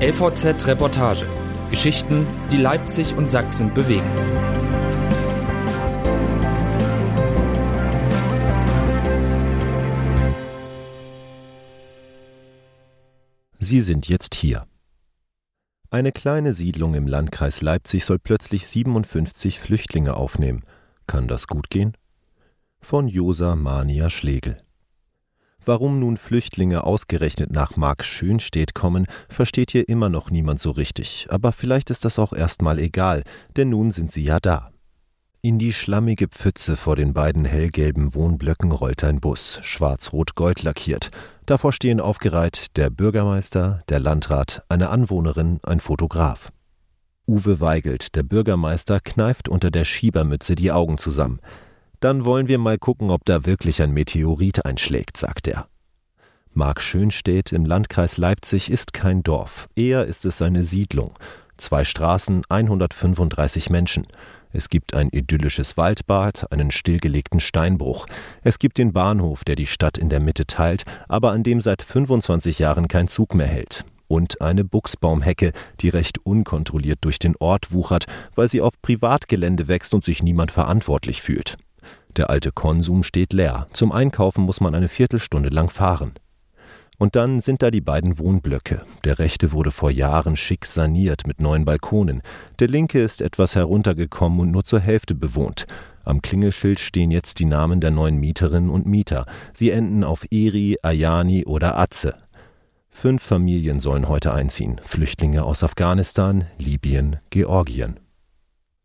LVZ Reportage. Geschichten, die Leipzig und Sachsen bewegen. Sie sind jetzt hier. Eine kleine Siedlung im Landkreis Leipzig soll plötzlich 57 Flüchtlinge aufnehmen. Kann das gut gehen? Von Josa Mania Schlegel. Warum nun Flüchtlinge ausgerechnet nach Mark Schönstedt kommen, versteht hier immer noch niemand so richtig, aber vielleicht ist das auch erstmal egal, denn nun sind sie ja da. In die schlammige Pfütze vor den beiden hellgelben Wohnblöcken rollt ein Bus, schwarz-rot-gold lackiert. Davor stehen aufgereiht der Bürgermeister, der Landrat, eine Anwohnerin, ein Fotograf. Uwe Weigelt, der Bürgermeister, kneift unter der Schiebermütze die Augen zusammen. Dann wollen wir mal gucken, ob da wirklich ein Meteorit einschlägt, sagt er. Mark Schönstedt im Landkreis Leipzig ist kein Dorf, eher ist es eine Siedlung. Zwei Straßen, 135 Menschen. Es gibt ein idyllisches Waldbad, einen stillgelegten Steinbruch. Es gibt den Bahnhof, der die Stadt in der Mitte teilt, aber an dem seit 25 Jahren kein Zug mehr hält. Und eine Buchsbaumhecke, die recht unkontrolliert durch den Ort wuchert, weil sie auf Privatgelände wächst und sich niemand verantwortlich fühlt. Der alte Konsum steht leer. Zum Einkaufen muss man eine Viertelstunde lang fahren. Und dann sind da die beiden Wohnblöcke. Der rechte wurde vor Jahren schick saniert mit neuen Balkonen. Der linke ist etwas heruntergekommen und nur zur Hälfte bewohnt. Am Klingelschild stehen jetzt die Namen der neuen Mieterinnen und Mieter. Sie enden auf Eri, Ayani oder Atze. Fünf Familien sollen heute einziehen. Flüchtlinge aus Afghanistan, Libyen, Georgien.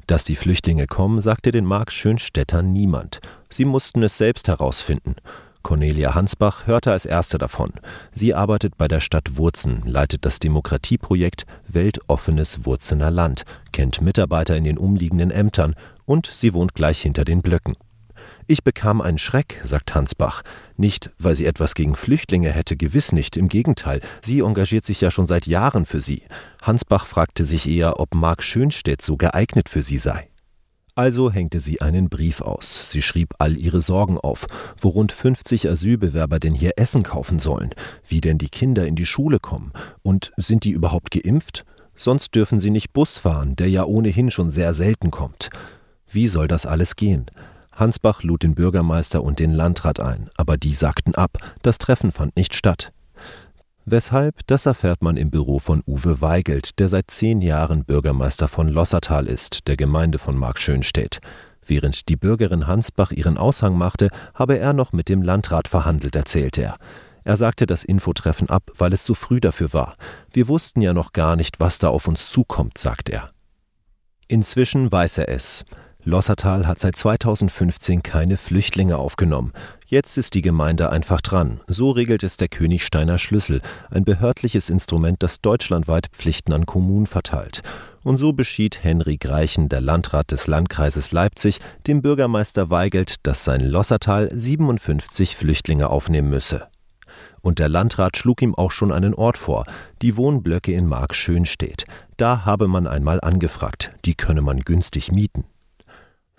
Dass die Flüchtlinge kommen, sagte den Mark Schönstädtern niemand. Sie mussten es selbst herausfinden. Cornelia Hansbach hörte als erste davon. Sie arbeitet bei der Stadt Wurzen, leitet das Demokratieprojekt Weltoffenes Wurzener Land, kennt Mitarbeiter in den umliegenden Ämtern und sie wohnt gleich hinter den Blöcken. Ich bekam einen Schreck, sagt Hansbach. Nicht, weil sie etwas gegen Flüchtlinge hätte, gewiss nicht, im Gegenteil, sie engagiert sich ja schon seit Jahren für sie. Hansbach fragte sich eher, ob Mark Schönstedt so geeignet für sie sei. Also hängte sie einen Brief aus. Sie schrieb all ihre Sorgen auf, wo rund 50 Asylbewerber denn hier Essen kaufen sollen, wie denn die Kinder in die Schule kommen und sind die überhaupt geimpft? Sonst dürfen sie nicht Bus fahren, der ja ohnehin schon sehr selten kommt. Wie soll das alles gehen? Hansbach lud den Bürgermeister und den Landrat ein, aber die sagten ab, das Treffen fand nicht statt. Weshalb, das erfährt man im Büro von Uwe Weigelt, der seit zehn Jahren Bürgermeister von Lossertal ist, der Gemeinde von Mark Schönstedt. Während die Bürgerin Hansbach ihren Aushang machte, habe er noch mit dem Landrat verhandelt, erzählte er. Er sagte das Infotreffen ab, weil es zu früh dafür war. Wir wussten ja noch gar nicht, was da auf uns zukommt, sagt er. Inzwischen weiß er es. Lossertal hat seit 2015 keine Flüchtlinge aufgenommen. Jetzt ist die Gemeinde einfach dran. So regelt es der Königsteiner Schlüssel, ein behördliches Instrument, das deutschlandweit Pflichten an Kommunen verteilt. Und so beschied Henry Greichen, der Landrat des Landkreises Leipzig, dem Bürgermeister Weigelt, dass sein Lossertal 57 Flüchtlinge aufnehmen müsse. Und der Landrat schlug ihm auch schon einen Ort vor, die Wohnblöcke in Mark Schönstedt. Da habe man einmal angefragt, die könne man günstig mieten.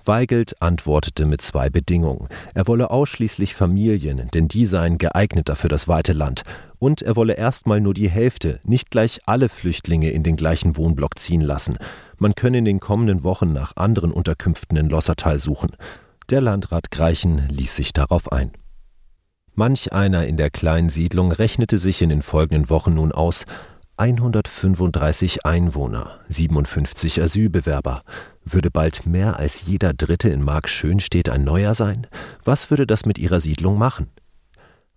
Weigelt antwortete mit zwei Bedingungen. Er wolle ausschließlich Familien, denn die seien geeigneter für das weite Land. Und er wolle erstmal nur die Hälfte, nicht gleich alle Flüchtlinge in den gleichen Wohnblock ziehen lassen. Man könne in den kommenden Wochen nach anderen Unterkünften in Lossertal suchen. Der Landrat Greichen ließ sich darauf ein. Manch einer in der kleinen Siedlung rechnete sich in den folgenden Wochen nun aus, 135 Einwohner, 57 Asylbewerber. Würde bald mehr als jeder Dritte in Mark Schönstedt ein Neuer sein? Was würde das mit ihrer Siedlung machen?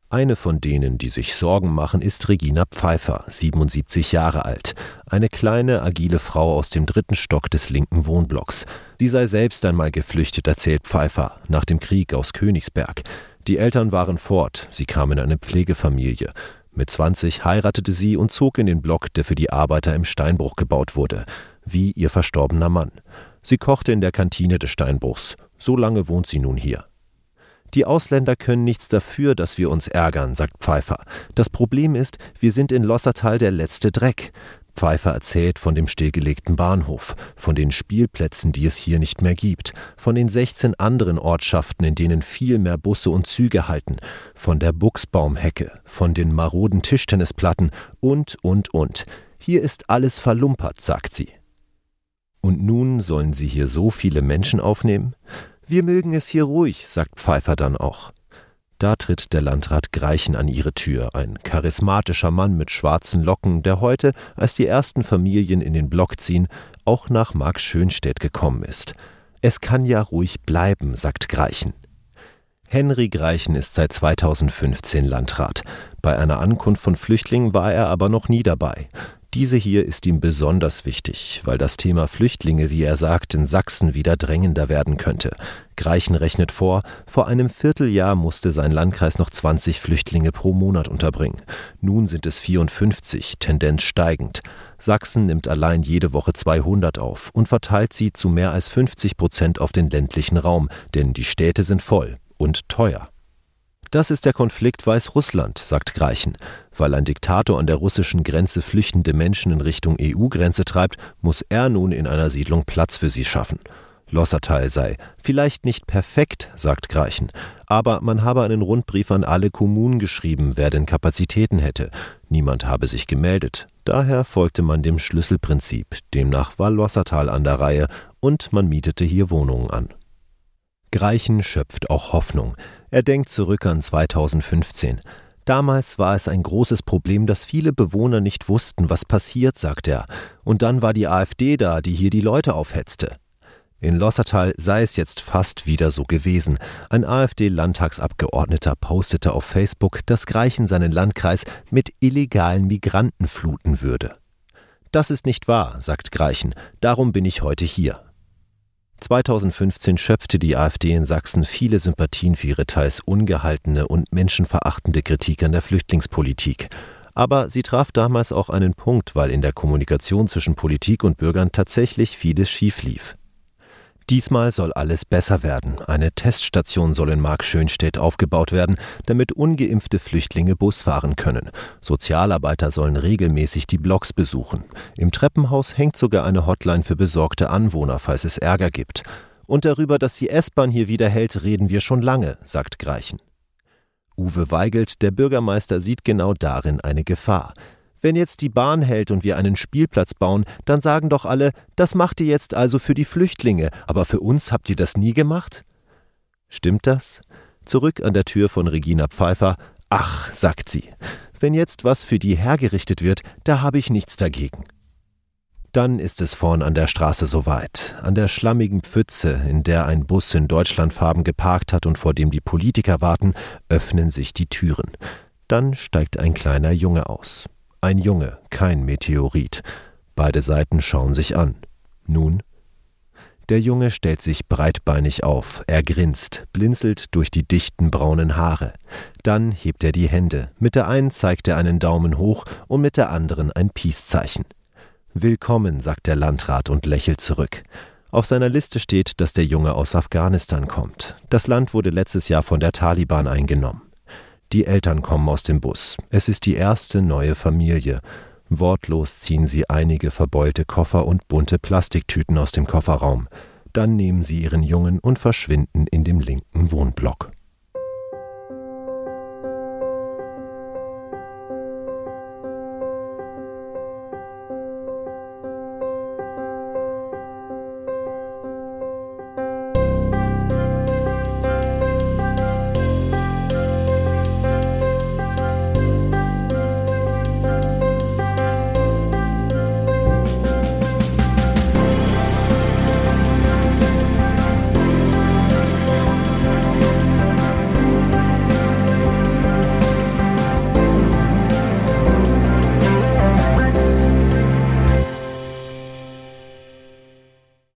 Eine von denen, die sich Sorgen machen, ist Regina Pfeiffer, 77 Jahre alt, eine kleine, agile Frau aus dem dritten Stock des linken Wohnblocks. Sie sei selbst einmal geflüchtet, erzählt Pfeiffer, nach dem Krieg aus Königsberg. Die Eltern waren fort, sie kam in eine Pflegefamilie. Mit 20 heiratete sie und zog in den Block, der für die Arbeiter im Steinbruch gebaut wurde, wie ihr verstorbener Mann. Sie kochte in der Kantine des Steinbruchs. So lange wohnt sie nun hier. Die Ausländer können nichts dafür, dass wir uns ärgern, sagt Pfeiffer. Das Problem ist, wir sind in Lossertal der letzte Dreck. Pfeiffer erzählt von dem stillgelegten Bahnhof, von den Spielplätzen, die es hier nicht mehr gibt, von den 16 anderen Ortschaften, in denen viel mehr Busse und Züge halten, von der Buchsbaumhecke, von den maroden Tischtennisplatten und, und, und. Hier ist alles verlumpert, sagt sie. Und nun sollen Sie hier so viele Menschen aufnehmen? Wir mögen es hier ruhig, sagt Pfeiffer dann auch. Da tritt der Landrat Greichen an ihre Tür, ein charismatischer Mann mit schwarzen Locken, der heute, als die ersten Familien in den Block ziehen, auch nach Mark Schönstedt gekommen ist. Es kann ja ruhig bleiben, sagt Greichen. Henry Greichen ist seit 2015 Landrat. Bei einer Ankunft von Flüchtlingen war er aber noch nie dabei. Diese hier ist ihm besonders wichtig, weil das Thema Flüchtlinge, wie er sagt, in Sachsen wieder drängender werden könnte. Greichen rechnet vor, vor einem Vierteljahr musste sein Landkreis noch 20 Flüchtlinge pro Monat unterbringen. Nun sind es 54, Tendenz steigend. Sachsen nimmt allein jede Woche 200 auf und verteilt sie zu mehr als 50 Prozent auf den ländlichen Raum, denn die Städte sind voll und teuer. Das ist der Konflikt Weißrussland, sagt Greichen. Weil ein Diktator an der russischen Grenze flüchtende Menschen in Richtung EU-Grenze treibt, muss er nun in einer Siedlung Platz für sie schaffen. Lossertal sei vielleicht nicht perfekt, sagt Greichen, aber man habe einen Rundbrief an alle Kommunen geschrieben, wer denn Kapazitäten hätte. Niemand habe sich gemeldet. Daher folgte man dem Schlüsselprinzip. Demnach war Lossertal an der Reihe und man mietete hier Wohnungen an. Greichen schöpft auch Hoffnung. Er denkt zurück an 2015. Damals war es ein großes Problem, dass viele Bewohner nicht wussten, was passiert, sagt er. Und dann war die AfD da, die hier die Leute aufhetzte. In Lossertal sei es jetzt fast wieder so gewesen. Ein AfD-Landtagsabgeordneter postete auf Facebook, dass Greichen seinen Landkreis mit illegalen Migranten fluten würde. Das ist nicht wahr, sagt Greichen. Darum bin ich heute hier. 2015 schöpfte die AfD in Sachsen viele Sympathien für ihre teils ungehaltene und menschenverachtende Kritik an der Flüchtlingspolitik. Aber sie traf damals auch einen Punkt, weil in der Kommunikation zwischen Politik und Bürgern tatsächlich vieles schief lief. Diesmal soll alles besser werden. Eine Teststation soll in Markschönstedt aufgebaut werden, damit ungeimpfte Flüchtlinge Bus fahren können. Sozialarbeiter sollen regelmäßig die Blocks besuchen. Im Treppenhaus hängt sogar eine Hotline für besorgte Anwohner, falls es Ärger gibt. Und darüber, dass die S-Bahn hier wieder hält, reden wir schon lange, sagt Greichen. Uwe Weigelt, der Bürgermeister, sieht genau darin eine Gefahr. Wenn jetzt die Bahn hält und wir einen Spielplatz bauen, dann sagen doch alle, das macht ihr jetzt also für die Flüchtlinge, aber für uns habt ihr das nie gemacht? Stimmt das? Zurück an der Tür von Regina Pfeiffer. Ach, sagt sie, wenn jetzt was für die hergerichtet wird, da habe ich nichts dagegen. Dann ist es vorn an der Straße soweit, an der schlammigen Pfütze, in der ein Bus in Deutschlandfarben geparkt hat und vor dem die Politiker warten, öffnen sich die Türen. Dann steigt ein kleiner Junge aus. Ein Junge, kein Meteorit. Beide Seiten schauen sich an. Nun? Der Junge stellt sich breitbeinig auf, er grinst, blinzelt durch die dichten braunen Haare. Dann hebt er die Hände, mit der einen zeigt er einen Daumen hoch und mit der anderen ein Peace-Zeichen. Willkommen, sagt der Landrat und lächelt zurück. Auf seiner Liste steht, dass der Junge aus Afghanistan kommt. Das Land wurde letztes Jahr von der Taliban eingenommen. Die Eltern kommen aus dem Bus. Es ist die erste neue Familie. Wortlos ziehen sie einige verbeulte Koffer und bunte Plastiktüten aus dem Kofferraum. Dann nehmen sie ihren Jungen und verschwinden in dem linken Wohnblock.